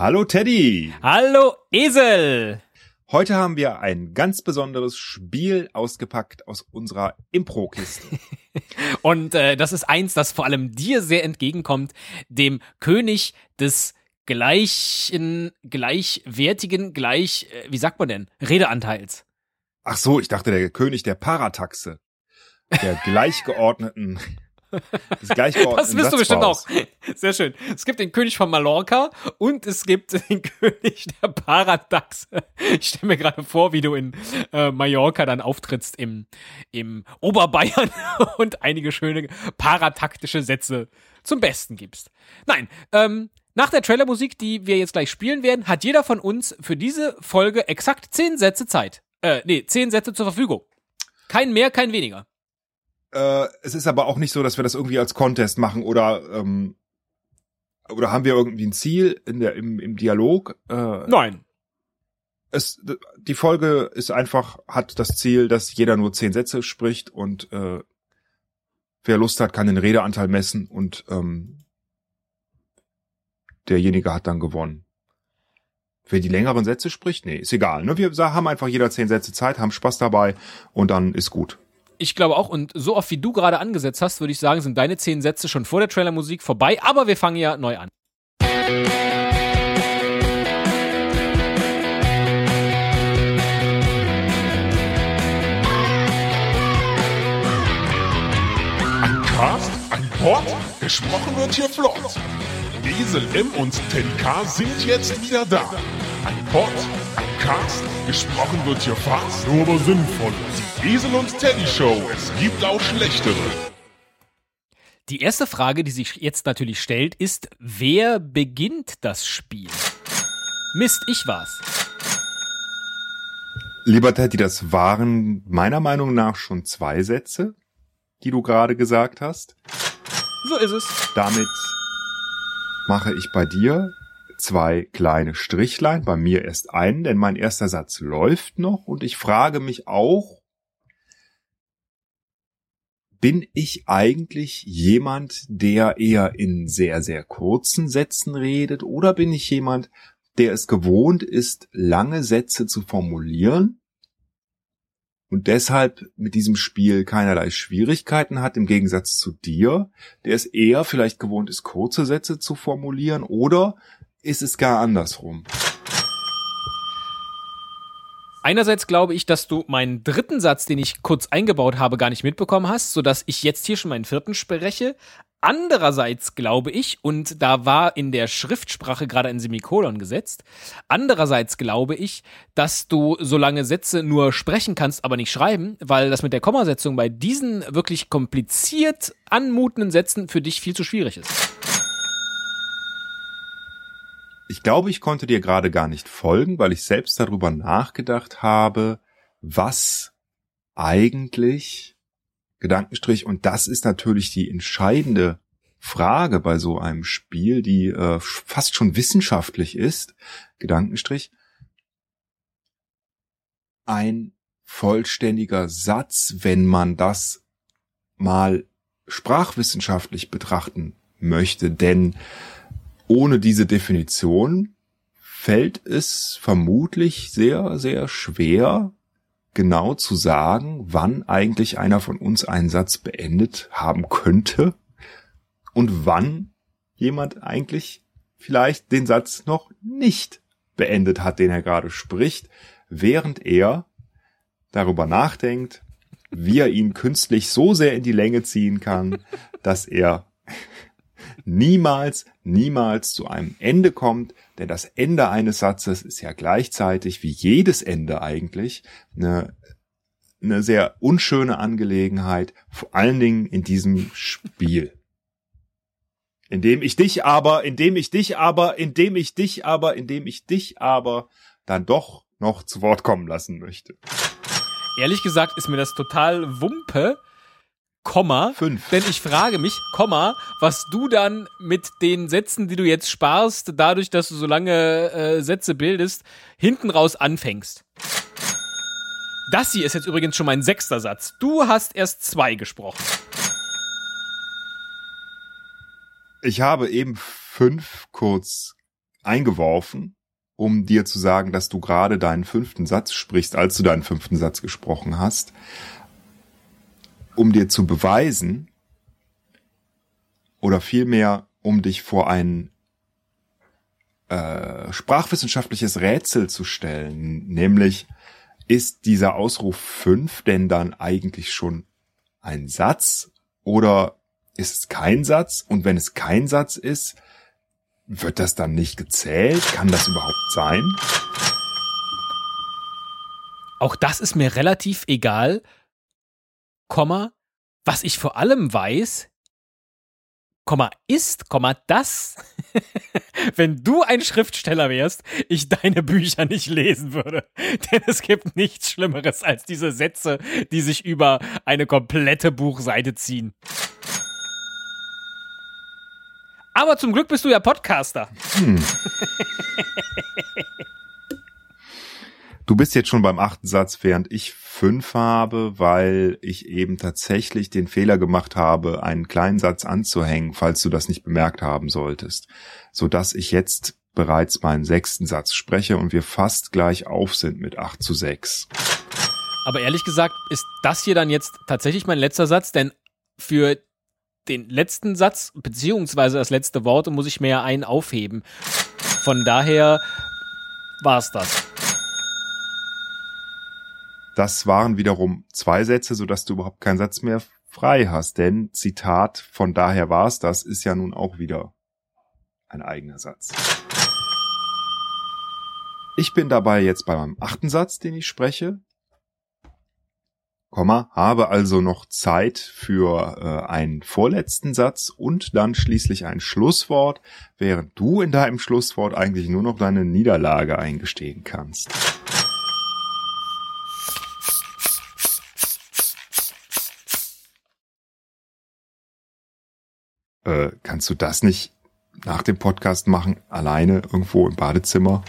Hallo Teddy. Hallo Esel. Heute haben wir ein ganz besonderes Spiel ausgepackt aus unserer Impro-Kiste. Und äh, das ist eins, das vor allem dir sehr entgegenkommt, dem König des gleichen, gleichwertigen, gleich, äh, wie sagt man denn, Redeanteils. Ach so, ich dachte der König der Parataxe. Der gleichgeordneten das gleichgeordnete Das bist du bestimmt auch. Sehr schön. Es gibt den König von Mallorca und es gibt den König der Paradax. Ich stelle mir gerade vor, wie du in äh, Mallorca dann auftrittst im, im Oberbayern und einige schöne parataktische Sätze zum Besten gibst. Nein, ähm, nach der Trailermusik, die wir jetzt gleich spielen werden, hat jeder von uns für diese Folge exakt zehn Sätze Zeit. Äh, nee, zehn Sätze zur Verfügung. Kein mehr, kein weniger. Äh, es ist aber auch nicht so, dass wir das irgendwie als Contest machen oder ähm, oder haben wir irgendwie ein Ziel in der im, im Dialog? Äh, Nein. Es, die Folge ist einfach, hat das Ziel, dass jeder nur zehn Sätze spricht und äh, wer Lust hat, kann den Redeanteil messen und ähm, derjenige hat dann gewonnen. Wer die längeren Sätze spricht, nee, ist egal. Ne? Wir haben einfach jeder zehn Sätze Zeit, haben Spaß dabei und dann ist gut. Ich glaube auch, und so oft wie du gerade angesetzt hast, würde ich sagen, sind deine zehn Sätze schon vor der Trailermusik vorbei, aber wir fangen ja neu an. Ein Cast, ein Pod, gesprochen wird hier flott. Esel M und Teddy K sind jetzt wieder da. Ein Pod, ein Cast, gesprochen wird hier fast, nur aber sinnvoll. Die Esel und Teddy Show, es gibt auch schlechtere. Die erste Frage, die sich jetzt natürlich stellt, ist, wer beginnt das Spiel? Mist, ich war's. Lieber Teddy, das waren meiner Meinung nach schon zwei Sätze, die du gerade gesagt hast. So ist es. Damit mache ich bei dir zwei kleine Strichlein, bei mir erst einen, denn mein erster Satz läuft noch und ich frage mich auch, bin ich eigentlich jemand, der eher in sehr, sehr kurzen Sätzen redet oder bin ich jemand, der es gewohnt ist, lange Sätze zu formulieren und deshalb mit diesem Spiel keinerlei Schwierigkeiten hat, im Gegensatz zu dir, der es eher vielleicht gewohnt ist, kurze Sätze zu formulieren, oder ist es gar andersrum? Einerseits glaube ich, dass du meinen dritten Satz, den ich kurz eingebaut habe, gar nicht mitbekommen hast, sodass ich jetzt hier schon meinen vierten spreche. Andererseits glaube ich, und da war in der Schriftsprache gerade ein Semikolon gesetzt, andererseits glaube ich, dass du so lange Sätze nur sprechen kannst, aber nicht schreiben, weil das mit der Kommasetzung bei diesen wirklich kompliziert anmutenden Sätzen für dich viel zu schwierig ist. Ich glaube, ich konnte dir gerade gar nicht folgen, weil ich selbst darüber nachgedacht habe, was eigentlich Gedankenstrich. Und das ist natürlich die entscheidende Frage bei so einem Spiel, die äh, fast schon wissenschaftlich ist. Gedankenstrich. Ein vollständiger Satz, wenn man das mal sprachwissenschaftlich betrachten möchte, denn ohne diese Definition fällt es vermutlich sehr, sehr schwer, genau zu sagen, wann eigentlich einer von uns einen Satz beendet haben könnte und wann jemand eigentlich vielleicht den Satz noch nicht beendet hat, den er gerade spricht, während er darüber nachdenkt, wie er ihn künstlich so sehr in die Länge ziehen kann, dass er niemals, niemals zu einem Ende kommt, denn das Ende eines Satzes ist ja gleichzeitig wie jedes Ende eigentlich eine, eine sehr unschöne Angelegenheit, vor allen Dingen in diesem Spiel. Indem ich dich aber, indem ich dich aber, indem ich dich aber, indem ich dich aber dann doch noch zu Wort kommen lassen möchte. Ehrlich gesagt ist mir das total Wumpe, Komma. Fünf. Denn ich frage mich, Komma, was du dann mit den Sätzen, die du jetzt sparst, dadurch, dass du so lange äh, Sätze bildest, hinten raus anfängst. Das hier ist jetzt übrigens schon mein sechster Satz. Du hast erst zwei gesprochen. Ich habe eben fünf kurz eingeworfen, um dir zu sagen, dass du gerade deinen fünften Satz sprichst, als du deinen fünften Satz gesprochen hast, um dir zu beweisen, oder vielmehr, um dich vor ein äh, sprachwissenschaftliches Rätsel zu stellen, nämlich ist dieser Ausruf fünf denn dann eigentlich schon ein Satz oder ist es kein Satz? Und wenn es kein Satz ist, wird das dann nicht gezählt? Kann das überhaupt sein? Auch das ist mir relativ egal. Komma, was ich vor allem weiß, Komma ist, Komma das, wenn du ein Schriftsteller wärst, ich deine Bücher nicht lesen würde. Denn es gibt nichts Schlimmeres als diese Sätze, die sich über eine komplette Buchseite ziehen. Aber zum Glück bist du ja Podcaster. Hm. Du bist jetzt schon beim achten Satz, während ich fünf habe, weil ich eben tatsächlich den Fehler gemacht habe, einen kleinen Satz anzuhängen, falls du das nicht bemerkt haben solltest, so dass ich jetzt bereits meinen sechsten Satz spreche und wir fast gleich auf sind mit acht zu sechs. Aber ehrlich gesagt ist das hier dann jetzt tatsächlich mein letzter Satz, denn für den letzten Satz beziehungsweise das letzte Wort muss ich mir ja einen aufheben. Von daher war's das. Das waren wiederum zwei Sätze, sodass du überhaupt keinen Satz mehr frei hast. Denn Zitat, von daher war es das, ist ja nun auch wieder ein eigener Satz. Ich bin dabei jetzt bei meinem achten Satz, den ich spreche. Komma, habe also noch Zeit für äh, einen vorletzten Satz und dann schließlich ein Schlusswort, während du in deinem Schlusswort eigentlich nur noch deine Niederlage eingestehen kannst. Äh, kannst du das nicht nach dem Podcast machen, alleine irgendwo im Badezimmer?